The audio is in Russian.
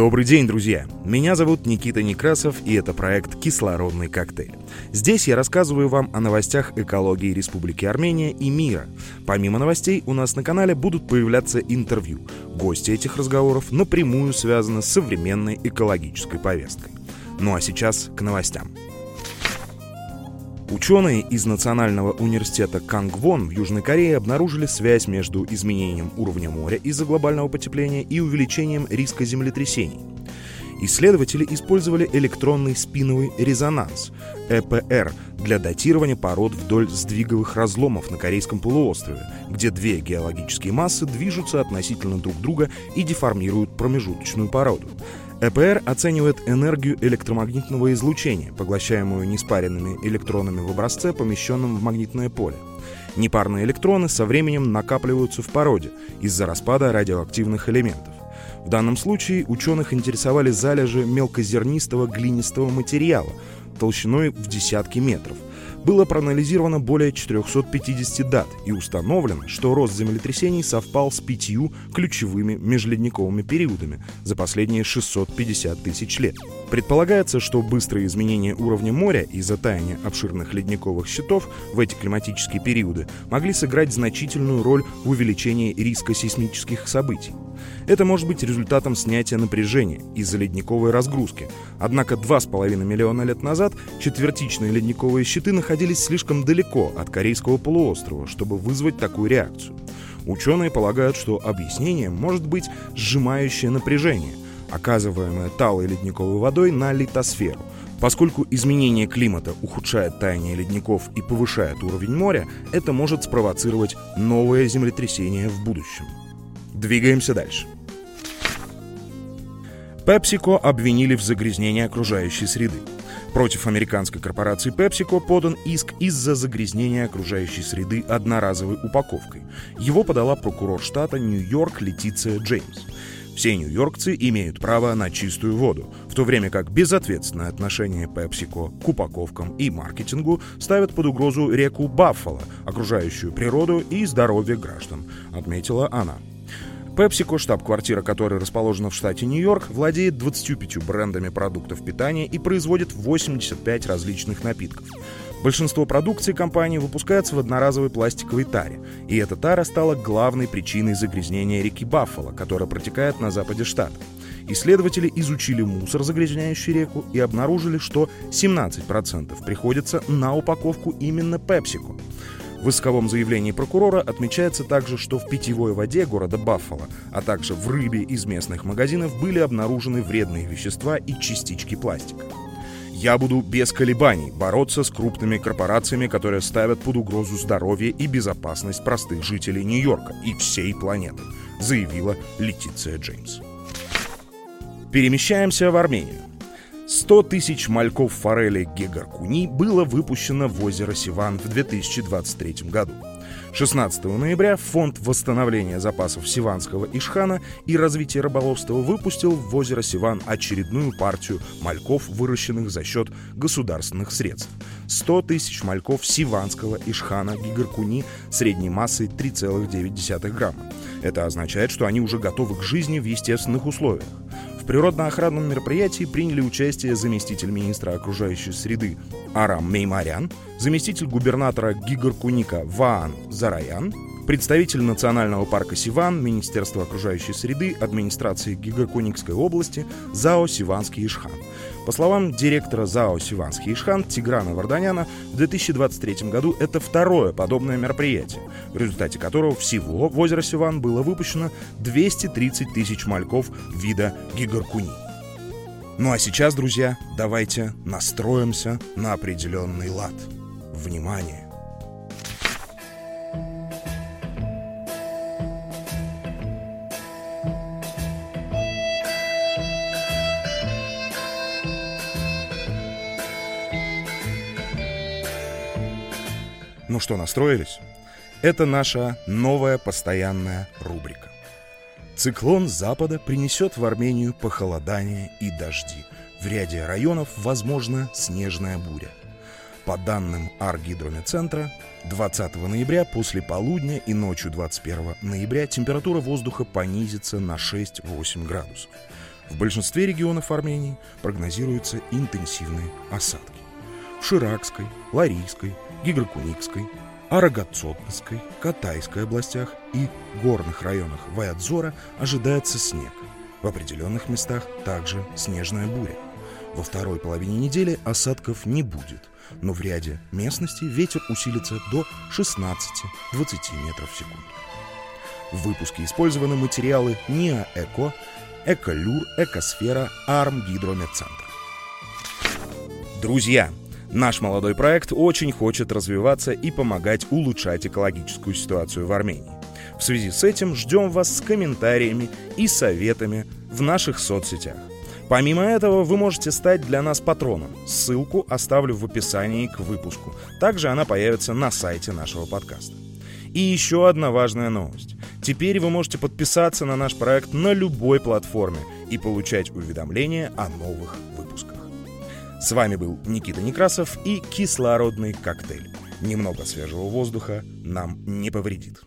Добрый день, друзья! Меня зовут Никита Некрасов, и это проект «Кислородный коктейль». Здесь я рассказываю вам о новостях экологии Республики Армения и мира. Помимо новостей, у нас на канале будут появляться интервью. Гости этих разговоров напрямую связаны с современной экологической повесткой. Ну а сейчас к новостям. Ученые из Национального университета Кангвон в Южной Корее обнаружили связь между изменением уровня моря из-за глобального потепления и увеличением риска землетрясений. Исследователи использовали электронный спиновый резонанс ЭПР для датирования пород вдоль сдвиговых разломов на Корейском полуострове, где две геологические массы движутся относительно друг друга и деформируют промежуточную породу. ЭПР оценивает энергию электромагнитного излучения, поглощаемую неспаренными электронами в образце, помещенном в магнитное поле. Непарные электроны со временем накапливаются в породе из-за распада радиоактивных элементов. В данном случае ученых интересовали залежи мелкозернистого глинистого материала толщиной в десятки метров – было проанализировано более 450 дат и установлено, что рост землетрясений совпал с пятью ключевыми межледниковыми периодами за последние 650 тысяч лет. Предполагается, что быстрые изменения уровня моря из-за таяния обширных ледниковых щитов в эти климатические периоды могли сыграть значительную роль в увеличении риска сейсмических событий. Это может быть результатом снятия напряжения из-за ледниковой разгрузки. Однако 2,5 миллиона лет назад четвертичные ледниковые щиты находились слишком далеко от Корейского полуострова, чтобы вызвать такую реакцию. Ученые полагают, что объяснением может быть сжимающее напряжение, оказываемое талой ледниковой водой на литосферу. Поскольку изменение климата ухудшает таяние ледников и повышает уровень моря, это может спровоцировать новое землетрясение в будущем. Двигаемся дальше. PepsiCo обвинили в загрязнении окружающей среды. Против американской корпорации PepsiCo подан иск из-за загрязнения окружающей среды одноразовой упаковкой. Его подала прокурор штата Нью-Йорк Летиция Джеймс. Все нью-йоркцы имеют право на чистую воду, в то время как безответственное отношение PepsiCo к упаковкам и маркетингу ставят под угрозу реку Баффало, окружающую природу и здоровье граждан, отметила она. PepsiCo, штаб-квартира которой расположена в штате Нью-Йорк, владеет 25 брендами продуктов питания и производит 85 различных напитков. Большинство продукции компании выпускается в одноразовой пластиковой таре, и эта тара стала главной причиной загрязнения реки Баффало, которая протекает на западе штата. Исследователи изучили мусор, загрязняющий реку, и обнаружили, что 17% приходится на упаковку именно PepsiCo. В исковом заявлении прокурора отмечается также, что в питьевой воде города Баффало, а также в рыбе из местных магазинов были обнаружены вредные вещества и частички пластика. Я буду без колебаний бороться с крупными корпорациями, которые ставят под угрозу здоровье и безопасность простых жителей Нью-Йорка и всей планеты, заявила Летиция Джеймс. Перемещаемся в Армению. 100 тысяч мальков форели гегаркуни было выпущено в озеро Сиван в 2023 году. 16 ноября Фонд восстановления запасов Сиванского Ишхана и развития рыболовства выпустил в озеро Сиван очередную партию мальков, выращенных за счет государственных средств. 100 тысяч мальков Сиванского Ишхана Гигаркуни средней массой 3,9 грамма. Это означает, что они уже готовы к жизни в естественных условиях природно-охранном мероприятии приняли участие заместитель министра окружающей среды Арам Меймарян, заместитель губернатора Гигаркуника Ваан Зараян, представитель Национального парка Сиван, Министерства окружающей среды, администрации Гигаркуникской области, ЗАО «Сиванский Ишхан». По словам директора ЗАО «Сиванский Ишхан» Тиграна Варданяна, в 2023 году это второе подобное мероприятие, в результате которого всего в озеро Сиван было выпущено 230 тысяч мальков вида гигаркуни. Ну а сейчас, друзья, давайте настроимся на определенный лад. Внимание! Что, настроились? Это наша новая постоянная рубрика. Циклон запада принесет в Армению похолодание и дожди. В ряде районов возможна снежная буря. По данным Аргидромедцентра, 20 ноября после полудня и ночью 21 ноября температура воздуха понизится на 6-8 градусов. В большинстве регионов Армении прогнозируются интенсивные осадки. В Ширакской, Ларийской, Гигрокуникской, Арагацотнской, Катайской областях и горных районах Ваядзора ожидается снег. В определенных местах также снежная буря. Во второй половине недели осадков не будет, но в ряде местностей ветер усилится до 16-20 метров в секунду. В выпуске использованы материалы НИА Эко, Эколюр, Экосфера, Арм Гидрометцентр. Друзья, наш молодой проект очень хочет развиваться и помогать улучшать экологическую ситуацию в Армении. В связи с этим ждем вас с комментариями и советами в наших соцсетях. Помимо этого, вы можете стать для нас патроном. Ссылку оставлю в описании к выпуску. Также она появится на сайте нашего подкаста. И еще одна важная новость. Теперь вы можете подписаться на наш проект на любой платформе и получать уведомления о новых. С вами был Никита Некрасов и кислородный коктейль. Немного свежего воздуха нам не повредит.